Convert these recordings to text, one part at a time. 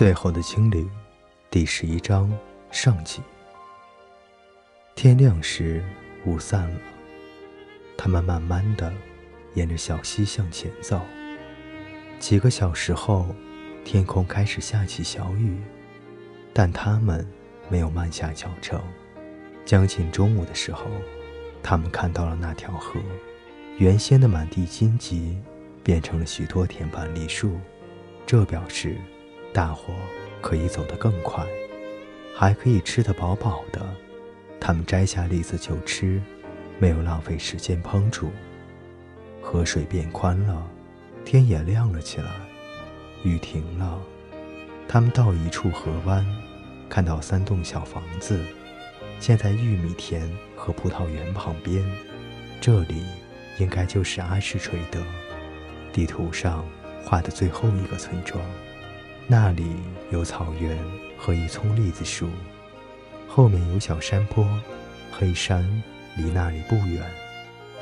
最后的精灵，第十一章上集。天亮时，雾散了，他们慢慢的沿着小溪向前走。几个小时后，天空开始下起小雨，但他们没有慢下脚程。将近中午的时候，他们看到了那条河，原先的满地荆棘变成了许多田板栗树，这表示。大伙可以走得更快，还可以吃得饱饱的。他们摘下栗子就吃，没有浪费时间烹煮。河水变宽了，天也亮了起来。雨停了，他们到一处河湾，看到三栋小房子，建在玉米田和葡萄园旁边。这里应该就是阿什垂德地图上画的最后一个村庄。那里有草原和一丛栗子树，后面有小山坡，黑山离那里不远。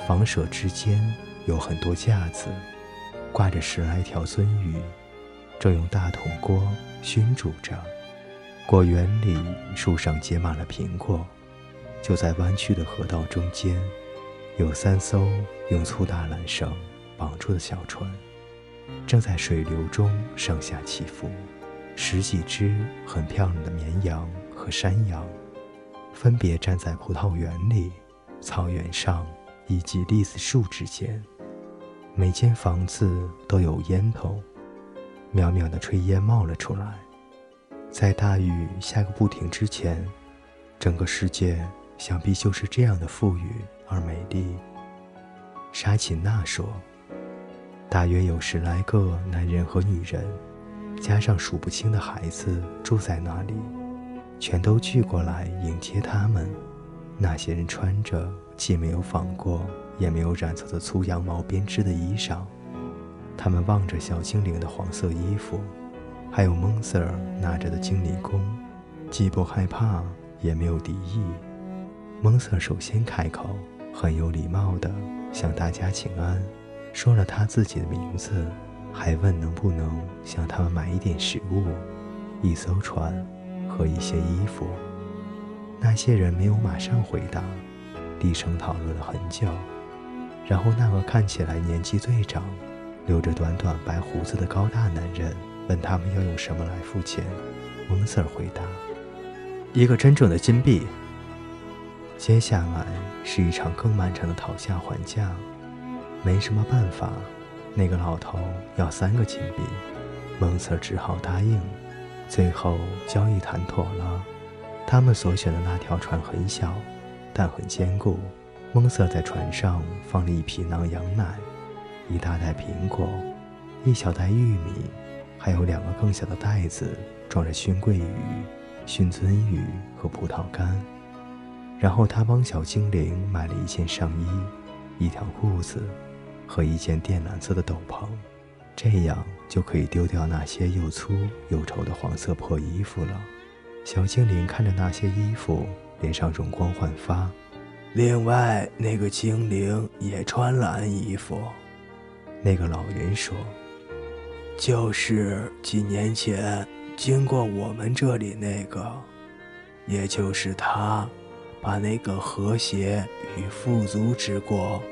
房舍之间有很多架子，挂着十来条鳟鱼，正用大铜锅熏煮着。果园里树上结满了苹果。就在弯曲的河道中间，有三艘用粗大缆绳绑住的小船。正在水流中上下起伏，十几只很漂亮的绵羊和山羊，分别站在葡萄园里、草原上以及栗子树之间。每间房子都有烟筒，渺渺的炊烟冒了出来。在大雨下个不停之前，整个世界想必就是这样的富裕而美丽。沙琴娜说。大约有十来个男人和女人，加上数不清的孩子住在那里，全都聚过来迎接他们。那些人穿着既没有纺过，也没有染色的粗羊毛编织的衣裳。他们望着小精灵的黄色衣服，还有蒙 Sir 拿着的精灵弓，既不害怕，也没有敌意。蒙 Sir 首先开口，很有礼貌地向大家请安。说了他自己的名字，还问能不能向他们买一点食物、一艘船和一些衣服。那些人没有马上回答，低声讨论了很久。然后那个看起来年纪最长、留着短短白胡子的高大男人问他们要用什么来付钱。蒙 Sir 回答：“一个真正的金币。”接下来是一场更漫长的讨价还价。没什么办法，那个老头要三个金币，蒙 Sir 只好答应。最后交易谈妥了，他们所选的那条船很小，但很坚固。蒙 Sir 在船上放了一匹囊羊奶，一大袋苹果，一小袋玉米，还有两个更小的袋子装着熏桂鱼、熏鳟鱼和葡萄干。然后他帮小精灵买了一件上衣，一条裤子。和一件靛蓝色的斗篷，这样就可以丢掉那些又粗又丑的黄色破衣服了。小精灵看着那些衣服，脸上容光焕发。另外，那个精灵也穿蓝衣服。那个老人说：“就是几年前经过我们这里那个，也就是他，把那个和谐与富足之国。”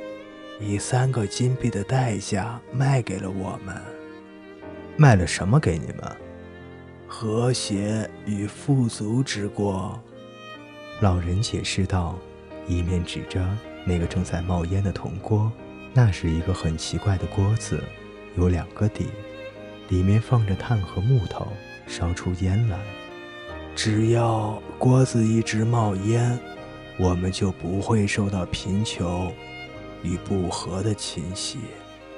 以三个金币的代价卖给了我们。卖了什么给你们？和谐与富足之国。老人解释道，一面指着那个正在冒烟的铜锅。那是一个很奇怪的锅子，有两个底，里面放着炭和木头，烧出烟来。只要锅子一直冒烟，我们就不会受到贫穷。与不和的侵袭，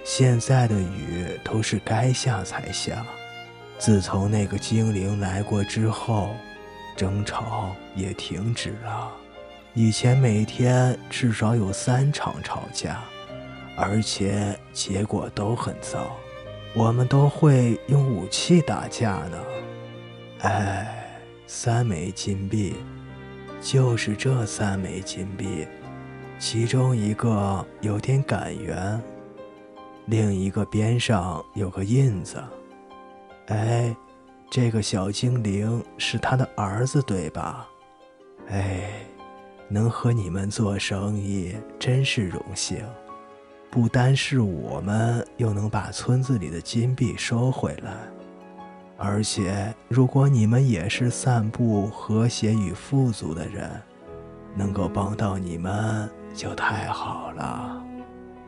现在的雨都是该下才下。自从那个精灵来过之后，争吵也停止了。以前每天至少有三场吵架，而且结果都很糟。我们都会用武器打架呢。哎，三枚金币，就是这三枚金币。其中一个有点感圆，另一个边上有个印子。哎，这个小精灵是他的儿子，对吧？哎，能和你们做生意真是荣幸。不单是我们又能把村子里的金币收回来，而且如果你们也是散布和谐与富足的人，能够帮到你们就太好了。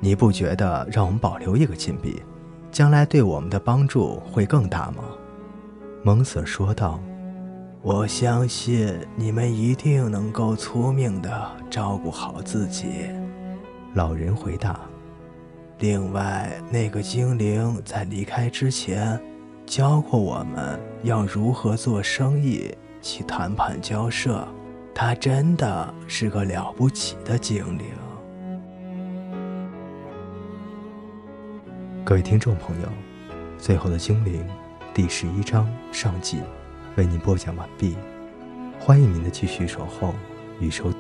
你不觉得让我们保留一个金币，将来对我们的帮助会更大吗？蒙瑟说道：“我相信你们一定能够聪明地照顾好自己。”老人回答。另外，那个精灵在离开之前，教过我们要如何做生意去谈判交涉。他真的是个了不起的精灵。各位听众朋友，最后的精灵。第十一章上集为您播讲完毕，欢迎您的继续守候与收听。